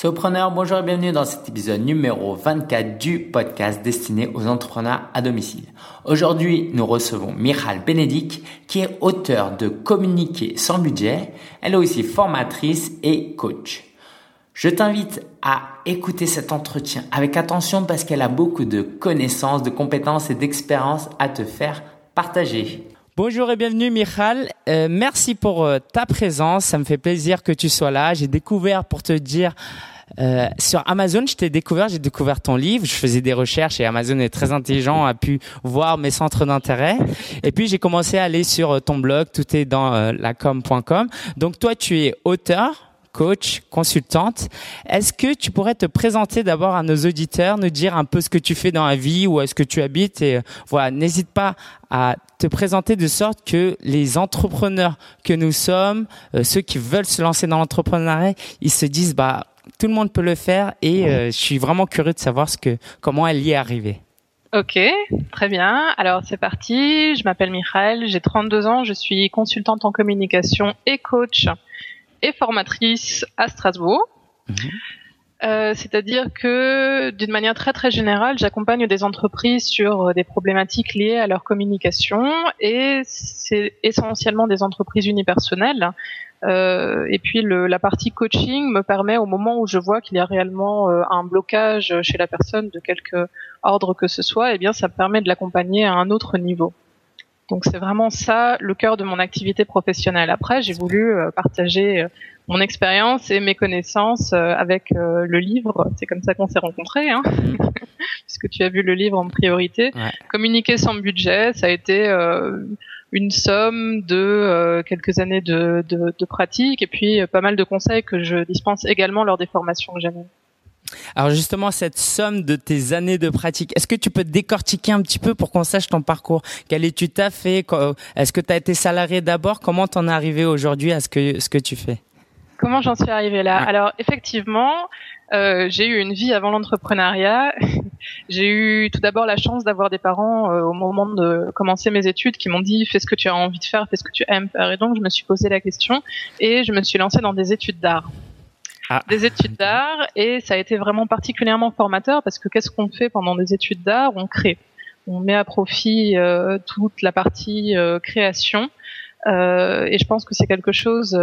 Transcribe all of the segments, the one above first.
Sopreneur, bonjour et bienvenue dans cet épisode numéro 24 du podcast destiné aux entrepreneurs à domicile. Aujourd'hui, nous recevons Michal Benedict qui est auteur de Communiquer sans budget. Elle est aussi formatrice et coach. Je t'invite à écouter cet entretien avec attention parce qu'elle a beaucoup de connaissances, de compétences et d'expériences à te faire partager. Bonjour et bienvenue Michal. Euh, merci pour euh, ta présence. Ça me fait plaisir que tu sois là. J'ai découvert, pour te dire, euh, sur Amazon, je t'ai découvert, j'ai découvert ton livre, je faisais des recherches et Amazon est très intelligent, a pu voir mes centres d'intérêt. Et puis j'ai commencé à aller sur euh, ton blog, tout est dans euh, lacom.com. Donc toi, tu es auteur, coach, consultante. Est-ce que tu pourrais te présenter d'abord à nos auditeurs, nous dire un peu ce que tu fais dans la vie, où est-ce que tu habites et voilà, n'hésite pas à te présenter de sorte que les entrepreneurs que nous sommes, ceux qui veulent se lancer dans l'entrepreneuriat, ils se disent bah tout le monde peut le faire et euh, je suis vraiment curieux de savoir ce que, comment elle y est arrivée. Ok, très bien. Alors c'est parti. Je m'appelle Michael, j'ai 32 ans, je suis consultante en communication et coach et formatrice à Strasbourg. Mhm. Euh, c'est-à-dire que d'une manière très très générale, j'accompagne des entreprises sur des problématiques liées à leur communication et c'est essentiellement des entreprises unipersonnelles euh, et puis le, la partie coaching me permet au moment où je vois qu'il y a réellement euh, un blocage chez la personne de quelque ordre que ce soit, et eh bien ça me permet de l'accompagner à un autre niveau. Donc c'est vraiment ça le cœur de mon activité professionnelle. Après, j'ai voulu euh, partager mon expérience et mes connaissances avec le livre. C'est comme ça qu'on s'est rencontrés, hein puisque tu as vu le livre en priorité. Communiquer sans budget, ça a été une somme de euh, quelques années de, de, de, pratique et puis euh, pas mal de conseils que je dispense également lors des formations que j'anime. Alors justement, cette somme de tes années de pratique, est-ce que tu peux décortiquer un petit peu pour qu'on sache ton parcours? Quelle étude t'as fait? Est-ce que tu as été salarié d'abord? Comment t'en es arrivé aujourd'hui à ce que, ce que tu fais? Comment j'en suis arrivé là? Alors effectivement, euh, j'ai eu une vie avant l'entrepreneuriat. j'ai eu tout d'abord la chance d'avoir des parents euh, au moment de commencer mes études qui m'ont dit fais ce que tu as envie de faire, fais ce que tu aimes faire. Et donc je me suis posé la question et je me suis lancée dans des études d'art. Ah. Des études d'art et ça a été vraiment particulièrement formateur parce que qu'est-ce qu'on fait pendant des études d'art? On crée, on met à profit euh, toute la partie euh, création. et je pense que c'est quelque chose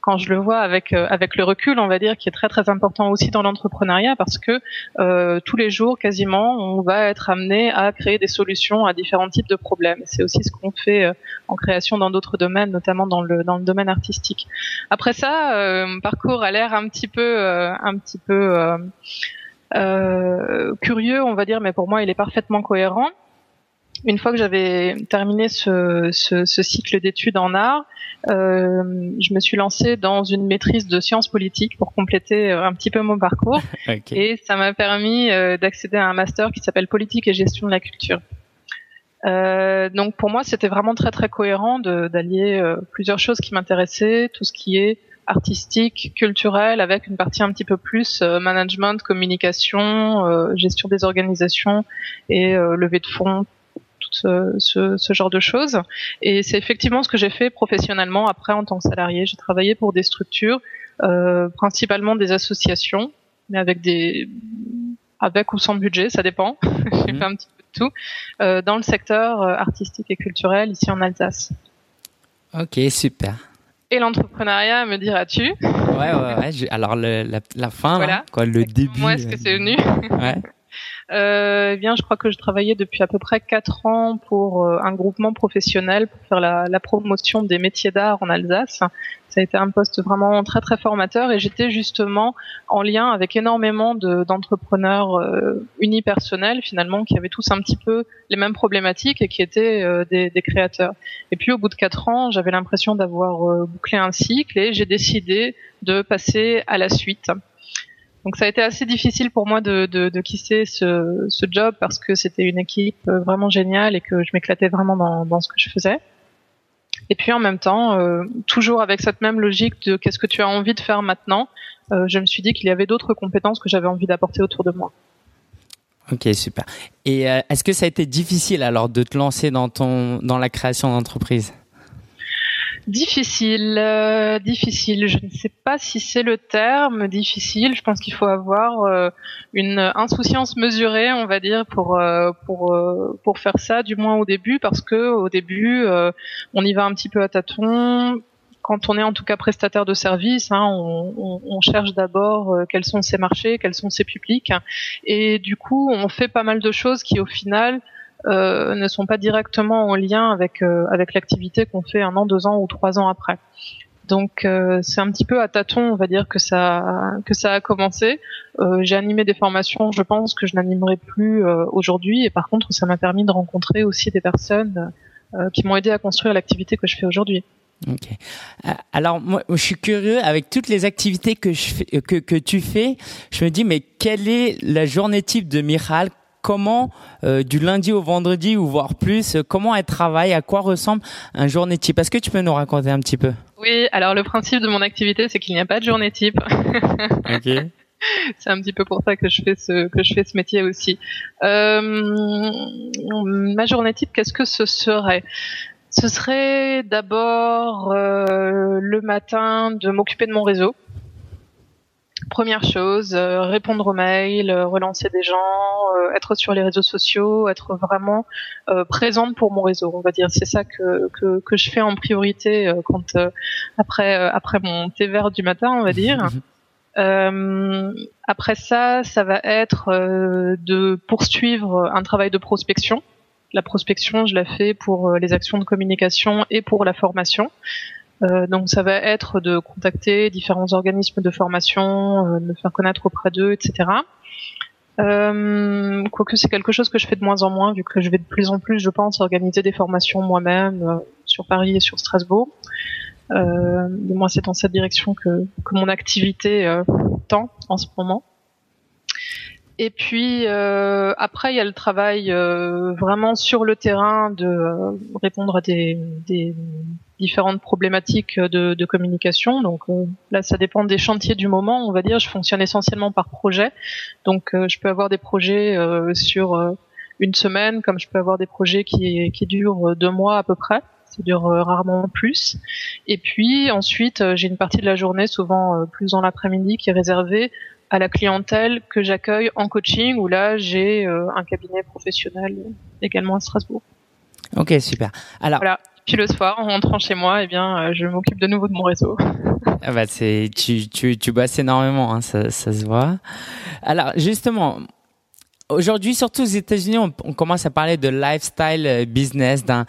quand je le vois avec euh, avec le recul, on va dire, qui est très très important aussi dans l'entrepreneuriat, parce que euh, tous les jours, quasiment, on va être amené à créer des solutions à différents types de problèmes. C'est aussi ce qu'on fait euh, en création dans d'autres domaines, notamment dans le dans le domaine artistique. Après ça, mon parcours a l'air un petit peu un petit peu curieux, on va dire, mais pour moi, il est parfaitement cohérent une fois que j'avais terminé ce, ce, ce cycle d'études en art, euh, je me suis lancée dans une maîtrise de sciences politiques pour compléter euh, un petit peu mon parcours. Et ça m'a permis euh, d'accéder à un master qui s'appelle politique et gestion de la culture. Euh, donc pour moi, c'était vraiment très très cohérent d'allier plusieurs choses qui m'intéressaient, tout ce qui est artistique, culturel, avec une partie un petit peu plus management, communication, gestion des organisations et levée de fonds, ce, ce, ce, genre de choses. Et c'est effectivement ce que j'ai fait professionnellement après en tant que salarié. J'ai travaillé pour des structures, euh, principalement des associations, mais avec des avec ou sans budget, ça dépend. j'ai mhm. fait un petit peu de tout euh, dans le secteur euh, artistique et culturel ici en Alsace. Ok, super. Et l'entrepreneuriat, me diras-tu? Ouais, ouais, ouais. Alors le, la, la, fin, voilà. quoi, le début. Moi, est-ce que c'est venu? ouais euh, eh bien, je crois que je travaillais depuis à peu près quatre ans pour euh, un groupement professionnel pour faire la, promotion des métiers d'art en Alsace. Ça a été un poste vraiment très très formateur et j'étais justement en lien avec énormément d'entrepreneurs euh, unipersonnels finalement qui avaient tous un petit peu les mêmes problématiques et qui étaient euh, des, créateurs. Et puis au bout de quatre ans, j'avais l'impression d'avoir bouclé un cycle et j'ai décidé de passer à la suite. Donc ça a été assez difficile pour moi de, de, de quitter ce, ce, job parce que c'était une équipe euh, vraiment géniale et que je m'éclatais vraiment dans, dans, ce que je faisais. Et puis en même temps, euh, toujours avec cette même logique de qu'est-ce que tu as envie de faire maintenant, euh, je me suis dit qu'il y avait d'autres compétences que j'avais envie d'apporter autour de moi. Ok, super. Et est-ce que ça a été difficile alors de te lancer dans ton dans la création d'entreprise? Difficile, euh, difficile. Je ne sais pas si c'est le terme difficile. Je pense qu'il faut avoir euh, une insouciance mesurée, on va dire, pour euh, pour pour faire ça, du moins au début, parce que au début, on y va un petit peu à tâtons. Quand on est en tout cas prestataire de service, hein, on, on, on, cherche d'abord quels sont ses marchés, quels sont ses publics, et du coup, on fait pas mal de choses qui, au final, euh, ne sont pas directement en lien avec euh, avec l'activité qu'on fait un an, deux ans ou trois ans après. Donc euh, c'est un petit peu à tâtons, on va dire que ça que ça a commencé. J'ai animé des formations, je pense que je n'animerai plus aujourd'hui, et par contre ça m'a permis de rencontrer aussi des personnes qui m'ont aidé à construire l'activité que je fais aujourd'hui. Ok. Alors moi, je suis curieux avec toutes les activités que je fais, que que tu fais. Je me dis mais quelle est la journée type de Michal comment euh, du lundi au vendredi ou voire plus, euh, comment elle travaille, à quoi ressemble un journée type Est-ce que tu peux nous raconter un petit peu? Oui, alors le principe de mon activité, c'est qu'il n'y a pas de journée type. ok. C'est un petit peu pour ça que je fais ce que je fais ce métier aussi. Euh, ma journée type, qu'est-ce que ce serait? Ce serait d'abord le matin de m'occuper de mon réseau Première chose, euh, répondre aux mails, euh, relancer des gens, euh, être sur les réseaux sociaux, être vraiment présente pour mon réseau. On va dire, c'est ça que, que, que je fais en priorité quand après après mon thé vert du matin, on va dire. après ça, ça va être de poursuivre un travail de prospection. La prospection, je la fais pour les actions de communication et pour la formation. Euh, donc ça va être de contacter différents organismes de formation, euh, de me faire connaître auprès d'eux, etc. Euh, quoique c'est quelque chose que je fais de moins en moins, vu que je vais de plus en plus, je pense, organiser des formations moi-même euh, sur Paris et sur Strasbourg. Euh, moi, c'est dans cette direction que, que mon activité euh, tend en ce moment. Et puis euh, après, il y a le travail euh, vraiment sur le terrain de euh, répondre à des, des, différentes problématiques de, de communication. Donc là, ça dépend des chantiers du moment. On va dire, je fonctionne essentiellement par projet. Donc je peux avoir des projets sur une semaine, comme je peux avoir des projets qui, qui durent deux mois à peu près. Ça dure rarement plus. Et puis ensuite, j'ai une partie de la journée, souvent plus dans l'après-midi, qui est réservée à la clientèle que j'accueille en coaching où là j'ai euh, un cabinet professionnel également à Strasbourg. Ok super. Alors voilà. Puis le soir en rentrant chez moi, eh bien euh, je m'occupe de nouveau de mon réseau. ah bah c'est tu tu tu bosses énormément hein, ça ça se voit. Alors justement aujourd'hui surtout aux États-Unis on, on commence à parler de lifestyle euh, business d'un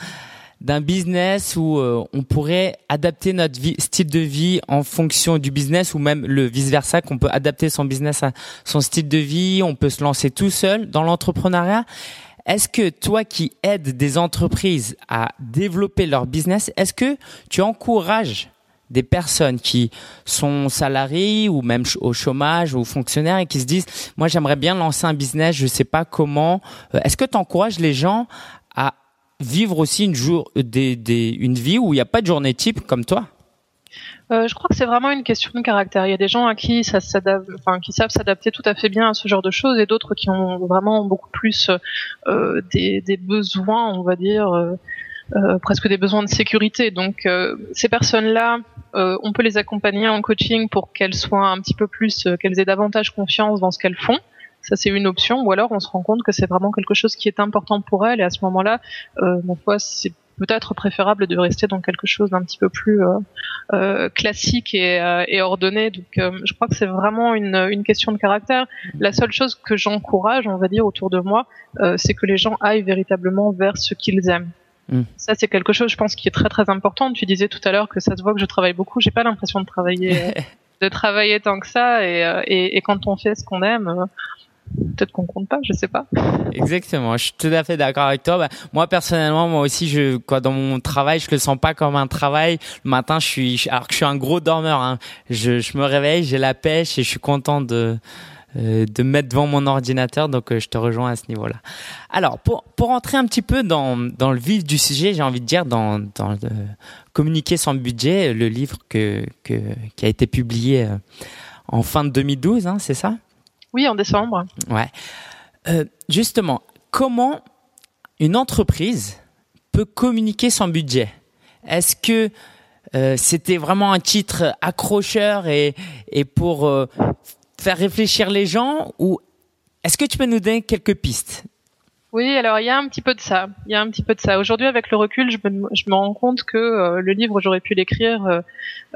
d'un business où euh, on pourrait adapter notre style de vie en fonction du business ou même le vice versa qu'on peut adapter son business à son style de vie, on peut se lancer tout seul dans l'entrepreneuriat. Est-ce que toi qui aides des entreprises à développer leur business, est-ce que tu encourages des personnes qui sont salariés ou même au chômage ou fonctionnaires et qui se disent moi j'aimerais bien lancer un business, je sais pas comment. Euh, est-ce que tu encourages les gens à vivre aussi une, jour, des, des, une vie où il n'y a pas de journée type comme toi euh, je crois que c'est vraiment une question de caractère. Il y a des gens à qui ça enfin, qui savent s'adapter tout à fait bien à ce genre de choses, et d'autres qui ont vraiment beaucoup plus euh, des, des, besoins, on va dire, euh, euh presque des besoins de sécurité. Donc euh, ces personnes-là, euh, on peut les accompagner en coaching pour qu'elles soient un petit peu plus, qu'elles aient davantage confiance dans ce qu'elles font. Ça, c'est une option. Ou alors, on se rend compte que c'est vraiment quelque chose qui est important pour elle. Et à ce moment-là, euh, mon foi, c'est peut-être préférable de rester dans quelque chose d'un petit peu plus euh, euh classique et, euh, et, ordonné. Donc, euh, je crois que c'est vraiment une, une, question de caractère. La seule chose que j'encourage, on va dire, autour de moi, c'est que les gens aillent véritablement vers ce qu'ils aiment. Mm. Ça, c'est quelque chose, je pense, qui est très très important. Tu disais tout à l'heure que ça se voit que je travaille beaucoup. J'ai pas l'impression de travailler, de travailler tant que ça. Et, et, et quand on fait ce qu'on aime, peut-être qu'on compte pas, je sais pas. Exactement, je suis tout à fait d'accord avec toi. Bah, moi personnellement, moi aussi, je quoi dans mon travail, je le sens pas comme un travail. Le matin, je suis alors que je suis un gros dormeur. Hein, je, je me réveille, j'ai la pêche et je suis content de euh, de me mettre devant mon ordinateur. Donc, euh, je te rejoins à ce niveau-là. Alors, pour pour entrer un petit peu dans dans le vif du sujet, j'ai envie de dire dans dans le, communiquer sans budget, le livre que que qui a été publié euh, en fin de 2012, hein, c'est ça? Oui, en décembre. Ouais. Euh, justement, comment une entreprise peut communiquer son budget? Est-ce que euh, c'était vraiment un titre accrocheur et, pour euh, faire réfléchir les gens ou est-ce que tu peux nous donner quelques pistes? Oui, alors il y a un petit peu de ça. Il y a un petit peu de ça. Aujourd'hui, avec le recul, je me, je me rends compte que euh, le livre, j'aurais pu l'écrire euh,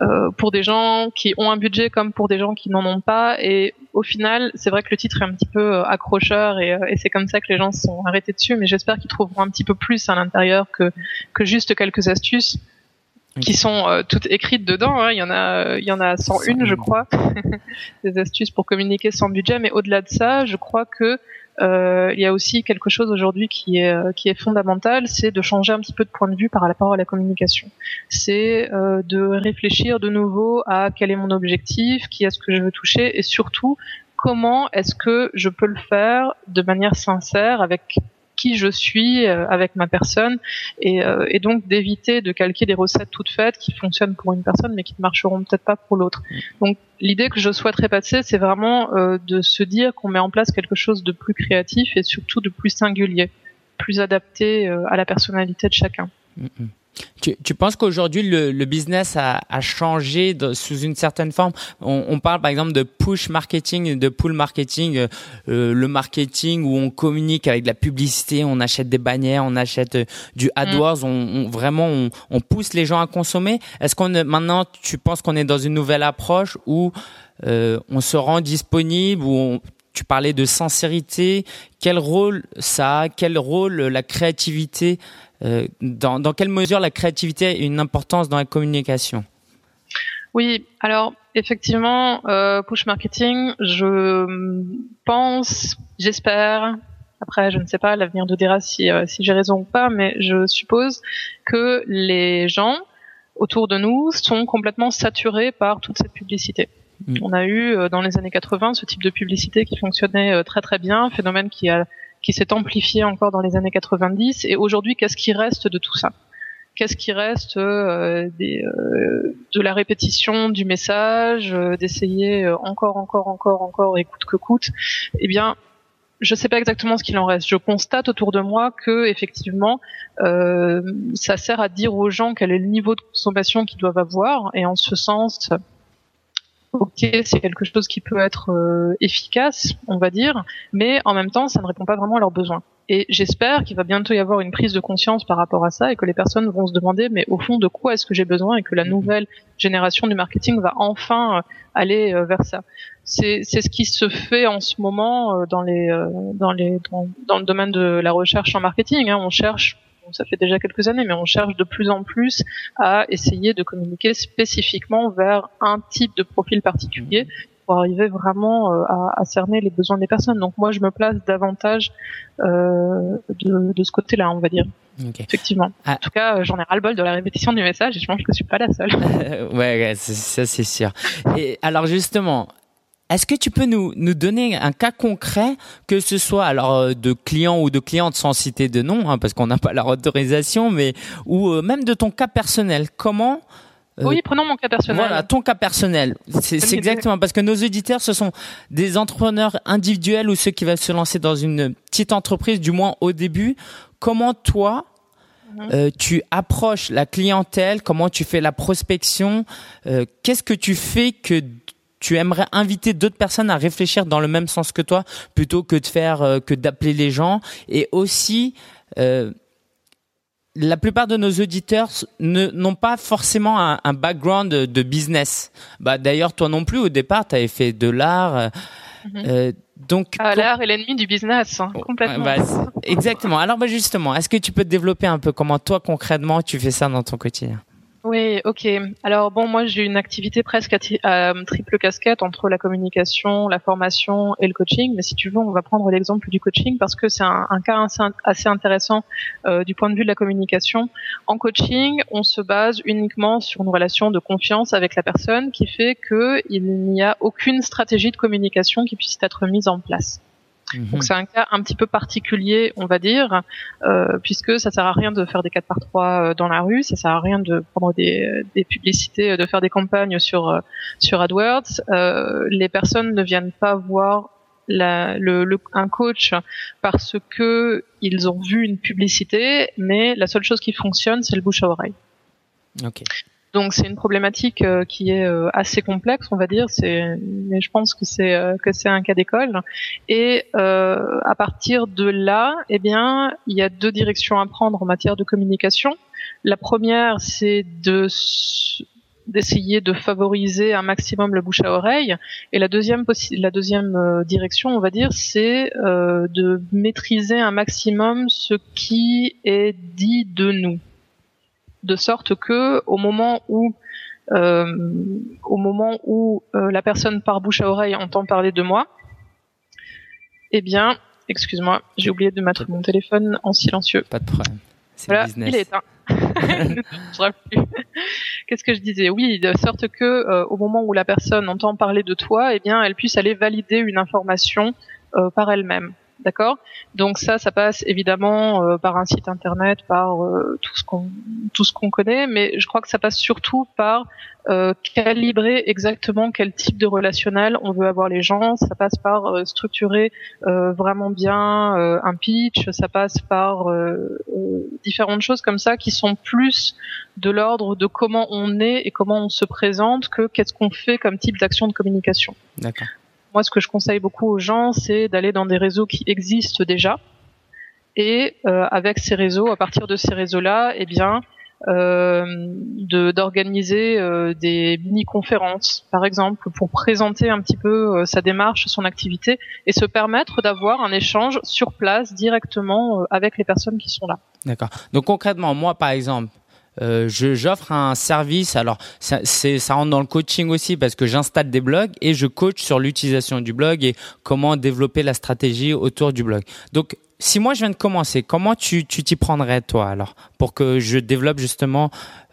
euh, pour des gens qui ont un budget comme pour des gens qui n'en ont pas. Et au final, c'est vrai que le titre est un petit peu accrocheur et, et c'est comme ça que les gens se sont arrêtés dessus. Mais j'espère qu'ils trouveront un petit peu plus à l'intérieur que que juste quelques astuces qui sont toutes écrites dedans. Hein. Il y en a, il y en a 101, je crois, des astuces pour communiquer sans budget. Mais au-delà de ça, je crois que euh, il y a aussi quelque chose aujourd'hui qui est euh, qui est fondamental, c'est de changer un petit peu de point de vue par rapport à la communication. C'est euh, de réfléchir de nouveau à quel est mon objectif, qui est-ce que je veux toucher, et surtout comment est-ce que je peux le faire de manière sincère avec qui je suis euh, avec ma personne et, euh, et donc d'éviter de calquer des recettes toutes faites qui fonctionnent pour une personne mais qui ne marcheront peut-être pas pour l'autre. Donc l'idée que je souhaiterais passer, c'est vraiment euh, de se dire qu'on met en place quelque chose de plus créatif et surtout de plus singulier, plus adapté à la personnalité de chacun. Mm, mm. Tu, tu penses qu'aujourd'hui le, le, business a, a changé de, sous une certaine forme? On, on, parle par exemple de push marketing, de pull marketing, euh, euh le marketing où on communique avec de la publicité, on achète des bannières, on achète euh, du AdWords, mm. on, on, vraiment on, on, pousse les gens à consommer. Est-ce qu'on maintenant tu penses qu'on est dans une nouvelle approche où euh, on se rend disponible, où on, tu parlais de sincérité. Quel rôle ça a? Quel rôle la créativité euh, dans, dans quelle mesure la créativité a une importance dans la communication? Oui, alors effectivement, euh, push marketing, je pense, j'espère, après je ne sais pas, l'avenir nous dira si, euh, si j'ai raison ou pas, mais je suppose que les gens autour de nous sont complètement saturés par toute cette publicité. Mm. On a eu dans les années 80 ce type de publicité qui fonctionnait très très bien, phénomène qui a qui s'est amplifié encore dans les années 90. Et aujourd'hui, qu'est-ce qui reste de tout ça? Qu'est-ce qui reste euh, des, euh, de la répétition du message, euh, d'essayer encore, encore, encore, encore, et coûte que coûte? Eh bien, je ne sais pas exactement ce qu'il en reste. Je constate autour de moi que effectivement, ça sert à dire aux gens quel est le niveau de consommation qu'ils doivent avoir, et en ce sens, ok, c'est quelque chose qui peut être euh, efficace, on va dire, mais en même temps, ça ne répond pas vraiment à leurs besoins. Et j'espère qu'il va bientôt y avoir une prise de conscience par rapport à ça et que les personnes vont se demander, mais au fond, de quoi est-ce que j'ai besoin et que la nouvelle génération du marketing va enfin euh, aller euh, vers ça. C'est ce qui se fait en ce moment dans les dans les dans, dans, le domaine de la recherche en marketing. Hein. On cherche ça fait déjà quelques années, mais on cherche de plus en plus à essayer de communiquer spécifiquement vers un type de profil particulier pour arriver vraiment euh, à, cerner les besoins des personnes. Donc moi, je me place davantage euh, de, ce côté-là, on va dire. Effectivement. Ah. En tout cas, j'en ai ras-le-bol de la répétition du message et je pense que je suis pas la seule. ouais, ça c'est sûr. Et alors justement, est-ce que tu peux nous, nous donner un cas concret, que ce soit alors euh, de clients ou de clientes sans citer de nom, hein, parce qu'on n'a pas leur autorisation, mais ou euh, même de ton cas personnel. Comment euh, oui, prenons mon cas personnel. Voilà, ton cas personnel. C'est exactement parce que nos auditeurs, ce sont des entrepreneurs individuels ou ceux qui veulent se lancer dans une petite entreprise, du moins au début. Comment toi, mhm. tu approches la clientèle, comment tu fais la prospection, qu'est-ce que tu fais que tu aimerais inviter d'autres personnes à réfléchir dans le même sens que toi plutôt que de faire euh, que d'appeler les gens et aussi euh, la plupart de nos auditeurs n'ont pas forcément un, background de, business. Bah d'ailleurs toi non plus au départ tu avais fait de l'art. Euh, mhm. donc ah, l'art est l'ennemi du business hein, complètement. Bah, exactement. Alors bah justement, est-ce que tu peux te développer un peu? Comment toi concrètement tu fais ça dans ton quotidien? Oui, ok. Alors bon, moi j'ai une activité presque à, triple casquette entre la communication, la formation et le coaching. Mais si tu veux, on va prendre l'exemple du coaching parce que c'est un, cas assez, intéressant euh, du point de vue de la communication. En coaching, on se base uniquement sur une relation de confiance avec la personne qui fait qu'il n'y a aucune stratégie de communication qui puisse être mise en place. Donc mhm. c'est un cas un petit peu particulier, on va dire, euh, puisque ça sert à rien de faire des 4 par 3 euh, dans la rue, ça sert à rien de prendre des, des publicités, de faire des campagnes sur euh, sur AdWords. Euh, les personnes ne viennent pas voir la, le, le, un coach parce que ils ont vu une publicité, mais la seule chose qui fonctionne, c'est le bouche à oreille. Ok. Donc c'est une problématique qui est assez complexe, on va dire. C'est, mais je pense que c'est que c'est un cas d'école. Et à partir de là, eh bien, il y a deux directions à prendre en matière de communication. La première, c'est de d'essayer de favoriser un maximum le bouche à oreille. Et la deuxième, la deuxième euh, direction, on va dire, c'est euh, de maîtriser un maximum ce qui est dit de nous, de sorte que au moment où euh, au moment où la personne par bouche à oreille entend parler de moi, eh bien, excuse-moi, j'ai oublié de mettre mon téléphone en silencieux. Pas de problème. Voilà, il est éteint. Qu'est-ce que je disais? Oui, de sorte que euh, au moment où la personne entend parler de toi, eh bien, elle puisse aller valider une information euh, par elle-même. D'accord? Donc ça, ça passe évidemment euh, par un site internet, par euh, tout ce qu'on tout ce qu'on connaît, mais je crois que ça passe surtout par euh, calibrer exactement quel type de relationnel on veut avoir les gens. Ça passe par structurer vraiment bien un pitch. Ça passe par différentes choses comme ça qui sont plus de l'ordre de comment on est et comment on se présente que qu'est-ce qu'on fait comme type d'action de communication. D'accord. Moi, ce que je conseille beaucoup aux gens, c'est d'aller dans des réseaux qui existent déjà. Et euh, avec ces réseaux, à partir de ces réseaux-là, eh bien, euh, d'organiser euh, des mini-conférences, par exemple, pour présenter un petit peu sa démarche, son activité, et se permettre d'avoir un échange sur place directement avec les personnes qui sont là. D'accord. Donc concrètement, moi, par exemple, euh, j'offre un service. Alors, ça, ça rentre dans le coaching aussi parce que j'installe des blogs et je coach sur l'utilisation du blog et comment développer la stratégie autour du blog. Donc, si moi je viens de commencer, comment tu t'y prendrais toi alors pour que je développe justement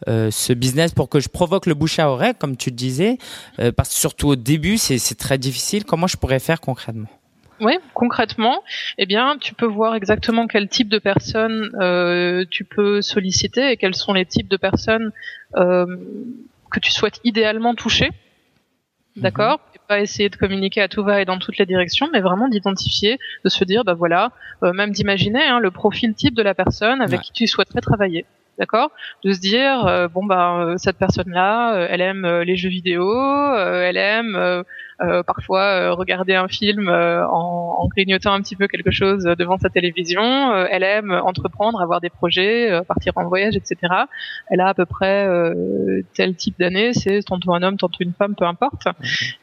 euh, ce business, pour que je provoque le bouche à oreille comme tu disais, euh, parce que surtout au début c'est très difficile. Comment je pourrais faire concrètement? Oui, concrètement, eh bien, tu peux voir exactement quel type de personnes euh, tu peux solliciter et quels sont les types de personnes euh, que tu souhaites idéalement toucher. Mhm. D'accord? Et pas essayer de communiquer à tout va et dans toutes les directions, mais vraiment d'identifier, de se dire, bah voilà, euh, même d'imaginer hein, le profil type de la personne avec qui tu souhaiterais travailler d'accord? De se dire euh, bon bah cette personne là, elle aime les jeux vidéo, elle aime euh, parfois euh, regarder un film euh, en, en, grignotant un petit peu quelque chose devant sa télévision. elle aime entreprendre, avoir des projets, partir en voyage, etc. Elle a à peu près tel type d'année, c'est tantôt un homme, tantôt une femme, peu importe.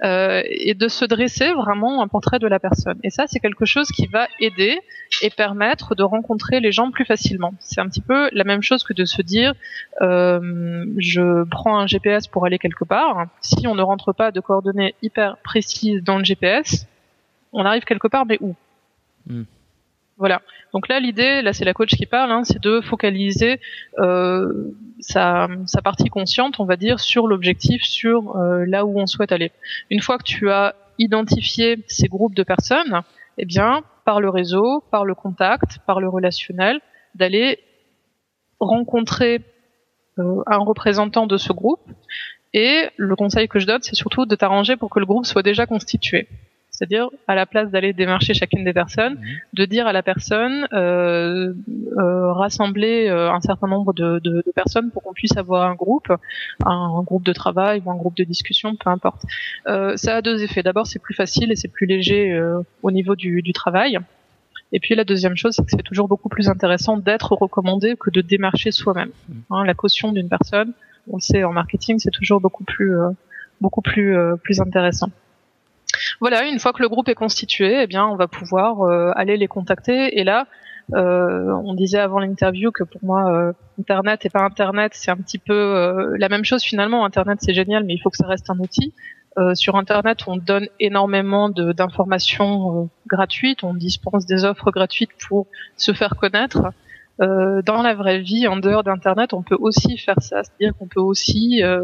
et de se dresser vraiment un portrait de la personne. Et ça, c'est quelque chose qui va aider et permettre de rencontrer les gens plus facilement. C'est un petit peu la même chose que de se dire euh, je prends un GPS pour aller quelque part. Si on ne rentre pas de coordonnées hyper précise dans le GPS, on arrive quelque part, mais où hmm. Voilà. Donc là, l'idée, là, c'est la coach qui parle, hein, c'est de focaliser euh, sa, partie consciente, on va dire, sur l'objectif, sur euh, là où on souhaite aller. Une fois que tu as identifié ces groupes de personnes, eh bien, par le réseau, par le contact, par le relationnel, d'aller rencontrer euh, un représentant de ce groupe et le conseil que je donne, c'est surtout de t'arranger pour que le groupe soit déjà constitué. C'est-à-dire, à la place d'aller démarcher chacune des personnes, mhm. de dire à la personne, euh, euh, rassembler euh, un certain nombre de, de, de personnes pour qu'on puisse avoir un groupe, un, groupe de travail ou un groupe de discussion, peu importe. Euh, ça a deux effets. D'abord, c'est plus facile et c'est plus léger euh, au niveau du, du travail. Et puis la deuxième chose, c'est que c'est toujours beaucoup plus intéressant d'être recommandé que de démarcher soi-même. Mhm. Hein, la caution d'une personne, on sait en marketing, c'est toujours beaucoup plus euh, beaucoup plus euh, plus intéressant. Voilà, une fois que le groupe est constitué, eh bien, on va pouvoir euh, aller les contacter. Et là, on disait avant l'interview que pour moi, Internet et pas Internet, c'est un petit peu la même chose finalement. Internet, c'est génial, mais il faut que ça reste un outil. sur Internet, on donne énormément d'informations gratuites, on dispense des offres gratuites pour se faire connaître. Euh, dans la vraie vie, en dehors d'Internet, on peut aussi faire ça. C'est-à-dire qu'on peut aussi, euh,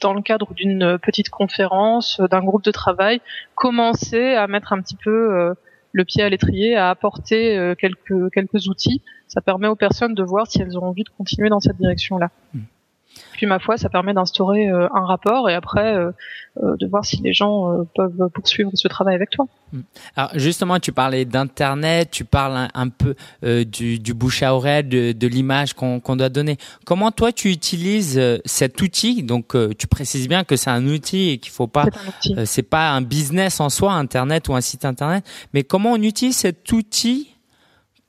dans le cadre d'une petite conférence, d'un groupe de travail, commencer à mettre un petit peu euh, le pied à l'étrier, à apporter quelques quelques outils. Ça permet aux personnes de voir si elles ont envie de continuer dans cette direction-là. Hmm. Puis ma foi, ça permet d'instaurer euh, un rapport et après euh, euh, de voir si les gens peuvent poursuivre ce travail avec toi. Mm. Alors justement, tu parlais d'internet, tu parles un, peu du, du, bouche à oreille, de, de l'image qu'on doit donner. Comment toi tu utilises cet outil? Donc tu précises bien que c'est un outil et qu'il faut pas, c'est pas un business en soi, internet ou un site internet, mais comment on utilise cet outil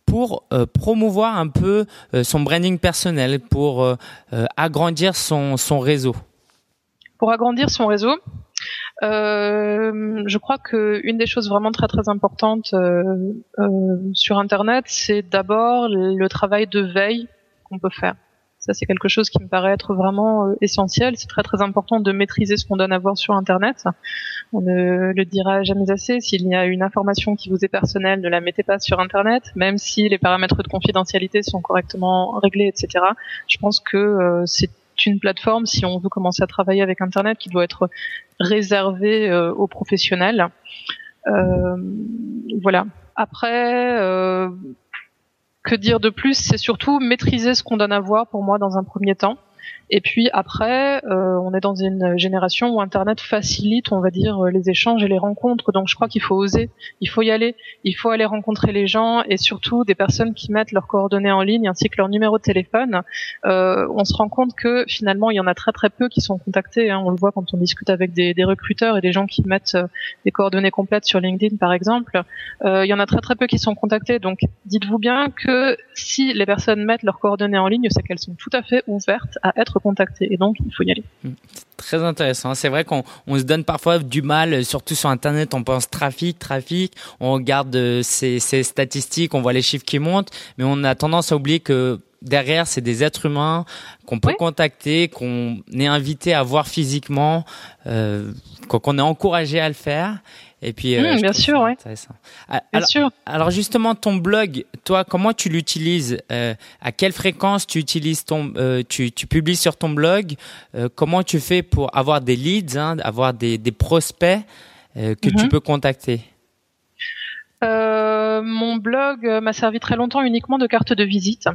pour euh, promouvoir un peu euh, son branding personnel, pour euh, agrandir son, son réseau Pour agrandir son réseau, je crois que une des choses vraiment très très importantes sur Internet, c'est d'abord le travail de veille qu'on peut faire. Ça, c'est quelque chose qui me paraît être vraiment euh, essentiel. C'est très très important de maîtriser ce qu'on donne à voir sur Internet. On ne le dira jamais assez. S'il y a une information qui vous est personnelle, ne la mettez pas sur Internet, même si les paramètres de confidentialité sont correctement réglés, etc. Je pense que euh, c'est une plateforme, si on veut commencer à travailler avec Internet, qui doit être réservée euh, aux professionnels. voilà. Après, que dire de plus? C'est surtout maîtriser ce qu'on donne à voir pour moi dans un premier temps. Et puis après, euh, on est dans une génération où Internet facilite, on va dire, les échanges et les rencontres. Donc je crois qu'il faut oser, il faut y aller, il faut aller rencontrer les gens et surtout des personnes qui mettent leurs coordonnées en ligne ainsi que leur numéro de téléphone. Euh, on se rend compte que finalement, il y en a très très peu qui sont contactés. Hein. On le voit quand on discute avec des, des, recruteurs et des gens qui mettent euh, des coordonnées complètes sur LinkedIn, par exemple. Euh, il y en a très très peu qui sont contactés. Donc dites-vous bien que si les personnes mettent leurs coordonnées en ligne, c'est qu'elles sont tout à fait ouvertes à être contacter. Et donc, il faut y aller. Hmm. Très intéressant. C'est vrai qu'on se donne parfois du mal, surtout sur Internet. On pense trafic, trafic. On regarde euh, ces, statistiques, on voit les chiffres qui montent, mais on a tendance à oublier que derrière, c'est des êtres humains qu'on peut contacter, qu'on est invité à voir physiquement, euh, qu'on est encouragé à le faire. Et puis, euh, mmh, bien sûr, ouais. Ah, alors, sûr. Alors justement, ton blog, toi, comment tu l'utilises euh, À quelle fréquence tu utilises ton, euh, tu, tu publies sur ton blog Comment tu fais pour avoir des leads, hein, avoir des, des prospects que tu mmh. peux contacter? Mon blog m'a servi très longtemps uniquement de carte de visite.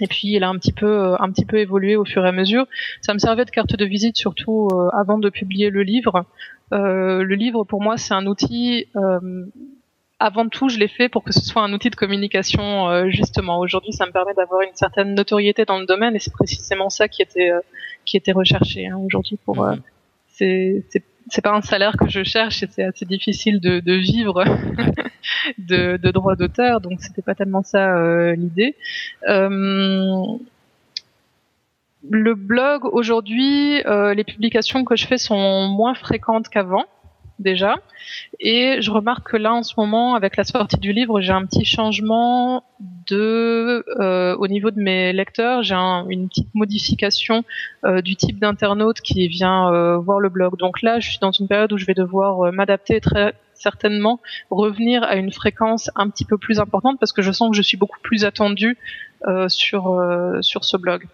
Et puis il a un petit peu un petit peu évolué au fur et à mesure. Ça me servait de carte de visite surtout avant de publier le livre. Euh, le livre, pour moi, c'est un outil. Euh, avant tout, je l'ai fait pour que ce soit un outil de communication, euh, justement. Aujourd'hui, ça me permet d'avoir une certaine notoriété dans le domaine, et c'est précisément ça qui était qui était recherché hein, aujourd'hui. Pour mhm. c'est c'est pas un salaire que je cherche et c'est assez difficile de, de vivre de, de droits d'auteur donc c'était pas tellement ça euh, l'idée. Euh, le blog aujourd'hui, euh, les publications que je fais sont moins fréquentes qu'avant déjà. Et je remarque que là, en ce moment, avec la sortie du livre, j'ai un petit changement de, euh, au niveau de mes lecteurs, j'ai une petite modification euh, du type d'internaute qui vient voir le blog. Donc là, je suis dans une période où je vais devoir m'adapter très certainement revenir à une fréquence un petit peu plus importante parce que je sens que je suis beaucoup plus attendue sur sur ce blog.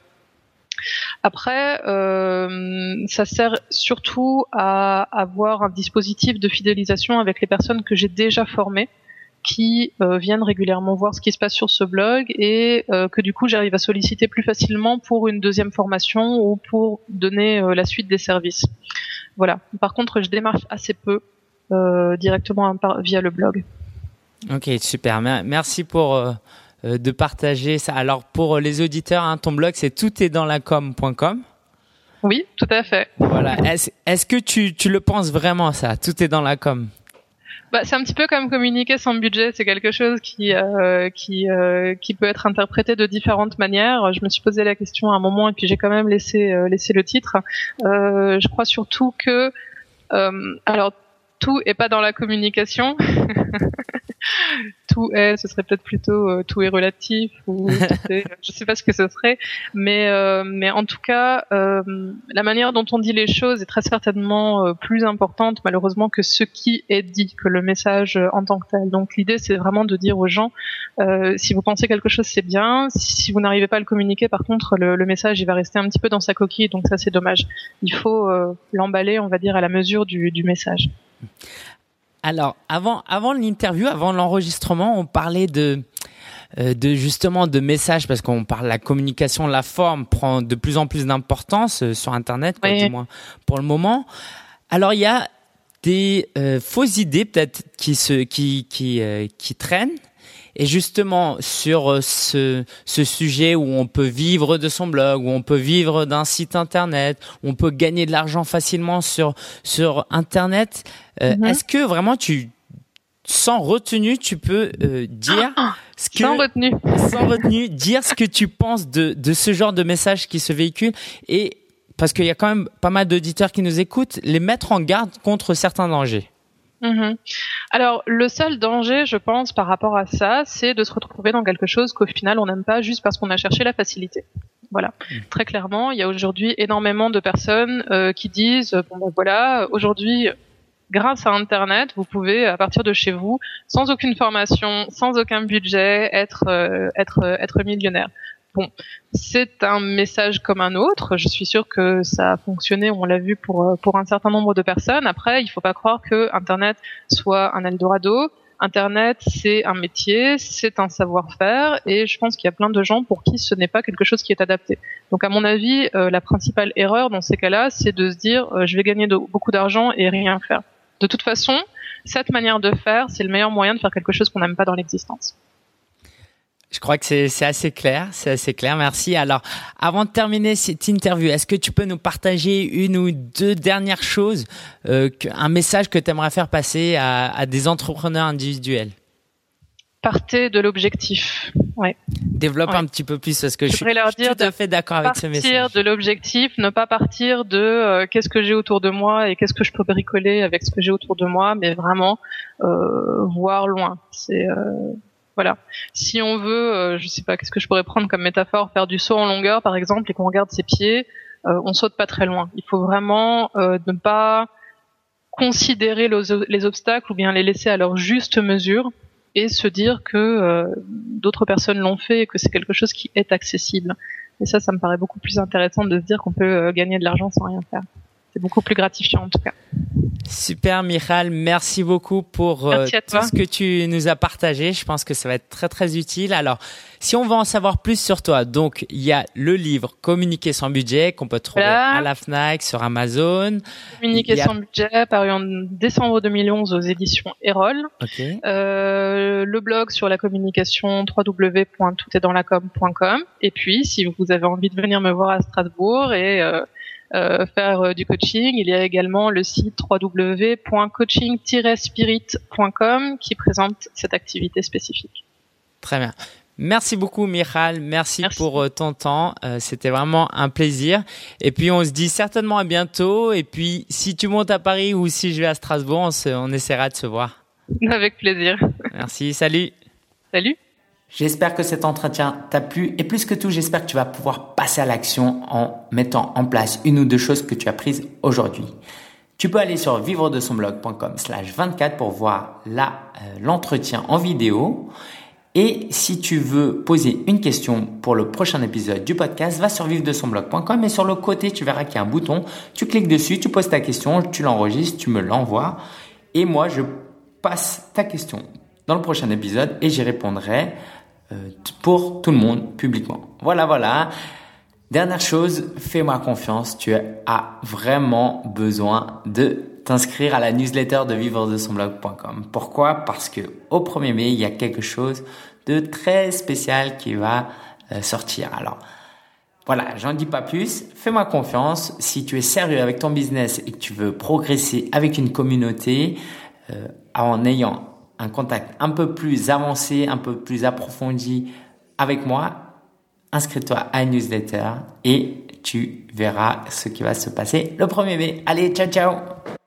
Après, euh, ça sert surtout à avoir un dispositif de fidélisation avec les personnes que j'ai déjà formées qui euh, viennent régulièrement voir ce qui se passe sur ce blog et euh, que du coup j'arrive à solliciter plus facilement pour une deuxième formation ou pour donner la suite des services. Voilà. Par contre, je démarche assez peu directement via le blog. Ok, super. Merci pour euh, de partager ça. Alors pour les auditeurs, hein, ton blog c'est toutestdanslacom.com. Oui, tout à fait. Voilà. Est-ce que tu, tu le penses vraiment ça Tout est dans la com? Bah, c'est un petit peu comme communiquer sans budget. C'est quelque chose qui euh, qui euh, qui peut être interprété de différentes manières. Je me suis posé la question à un moment et puis j'ai quand même laissé laissé le titre. je crois surtout que alors tout est pas dans la communication. tout est, ce serait peut-être plutôt euh, tout est relatif ou est, je sais pas ce que ce serait, mais euh, mais en tout cas, euh, la manière dont on dit les choses est très certainement plus importante malheureusement que ce qui est dit, que le message en tant que tel. Donc l'idée c'est vraiment de dire aux gens, si vous pensez quelque chose c'est bien, si vous n'arrivez pas à le communiquer, par contre le, le, message il va rester un petit peu dans sa coquille, donc ça c'est dommage. Il faut l'emballer, on va dire, à la mesure du, du message. Alors, avant, avant l'interview, avant l'enregistrement, on parlait de euh, de justement de messages parce qu'on parle la communication, la forme prend de plus en plus d'importance euh, sur Internet, quoi, du moins pour le moment. Alors il y a des euh, fausses idées peut-être qui se qui qui qui traînent et justement, sur euh, ce, ce sujet où on peut vivre de son blog, où on peut vivre d'un site internet, où on peut gagner de l'argent facilement sur, sur internet, euh, mhm. est-ce que vraiment tu, sans retenue, tu peux euh, dire ah, ce que sans retenue, sans retenue, dire ce que tu penses de, de ce genre de message qui se véhicule? Et parce qu'il y a quand même pas mal d'auditeurs qui nous écoutent, les mettre en garde contre certains dangers. Mhm. Alors, le seul danger, je pense, par rapport à ça, c'est de se retrouver dans quelque chose qu'au final, on n'aime pas juste parce qu'on a cherché la facilité. Voilà. Mhm. Très clairement, il y a aujourd'hui énormément de personnes euh, qui disent, bon ben voilà, aujourd'hui, grâce à Internet, vous pouvez, à partir de chez vous, sans aucune formation, sans aucun budget, être euh, être être millionnaire. Bon, c'est un message comme un autre. Je suis sûre que ça a fonctionné. On l'a vu pour euh, pour un certain nombre de personnes. Après, il faut pas croire que Internet soit un Eldorado. Internet, c'est un métier, c'est un savoir-faire, et je pense qu'il y a plein de gens pour qui ce n'est pas quelque chose qui est adapté. Donc, à mon avis, euh, la principale erreur dans ces cas-là, c'est de se dire euh, je vais gagner beaucoup d'argent et rien faire. De toute façon, cette manière de faire, c'est le meilleur moyen de faire quelque chose qu'on n'aime pas dans l'existence. Je crois que c'est assez clair, c'est assez clair. Merci. Alors, avant de terminer cette interview, est-ce que tu peux nous partager une ou deux dernières choses, euh, un message que tu aimerais faire passer à, à, des entrepreneurs individuels? Partez de l'objectif. Ouais. Développe un petit peu plus parce que je, je suis, leur dire tout à fait d'accord avec ce message. Partir de l'objectif, ne pas partir de euh, qu'est-ce que j'ai autour de moi et qu'est-ce que je peux bricoler avec ce que j'ai autour de moi, mais vraiment euh, voir loin. C'est euh, voilà. Si on veut, euh, je sais pas, qu'est-ce que je pourrais prendre comme métaphore, faire du saut en longueur par exemple, et qu'on regarde ses pieds, euh, on saute pas très loin. Il faut vraiment euh, ne pas considérer les obstacles ou bien les laisser à leur juste mesure et se dire que euh, d'autres personnes l'ont fait et que c'est quelque chose qui est accessible. Et ça, ça me paraît beaucoup plus intéressant de se dire qu'on peut gagner de l'argent sans rien faire c'est beaucoup plus gratifiant en tout cas. Super Michal, merci beaucoup pour euh, tout ce que tu nous as partagé. Je pense que ça va être très très utile. Alors, si on veut en savoir plus sur toi, donc il y a le livre Communiquer sans budget qu'on peut trouver à la Fnac, sur Amazon. Communiquer sans budget, paru en décembre 2011 aux éditions Erol. Okay. Euh, le blog sur la communication www.toutestdanslacom.com. Et puis, si vous avez envie de venir me voir à Strasbourg et euh, euh, faire euh, du coaching. Il y a également le site www.coaching-spirit.com qui présente cette activité spécifique. Très bien. Merci beaucoup Michal, merci, pour euh, ton temps, c'était vraiment un plaisir. Et puis on se dit certainement à bientôt. Et puis si tu montes à Paris ou si je vais à Strasbourg, on, on essaiera de se voir. Avec plaisir. Merci, salut. Salut. J'espère que cet entretien t'a plu et plus que tout, j'espère que tu vas pouvoir passer à l'action en mettant en place une ou deux choses que tu as prises aujourd'hui. Tu peux aller sur vivre de son blog.com slash 24 pour voir là euh, l'entretien en vidéo. Et si tu veux poser une question pour le prochain épisode du podcast, va sur vivre de son et sur le côté, tu verras qu'il y a un bouton. Tu cliques dessus, tu poses ta question, tu l'enregistres, tu me l'envoies et moi je passe ta question dans le prochain épisode et j'y répondrai pour tout le monde publiquement. Voilà, voilà. Dernière chose, fais-moi confiance, tu as vraiment besoin de t'inscrire à la newsletter de vivre de son blog.com. Pourquoi? Parce que au 1er mai, il y a quelque chose de très spécial qui va euh, sortir. Alors, voilà, j'en dis pas plus. Fais-moi confiance. Si tu es sérieux avec ton business et que tu veux progresser avec une communauté euh, en ayant un contact un peu plus avancé, un peu plus approfondi avec moi, inscris-toi à une newsletter et tu verras ce qui va se passer le 1er mai. Allez, ciao ciao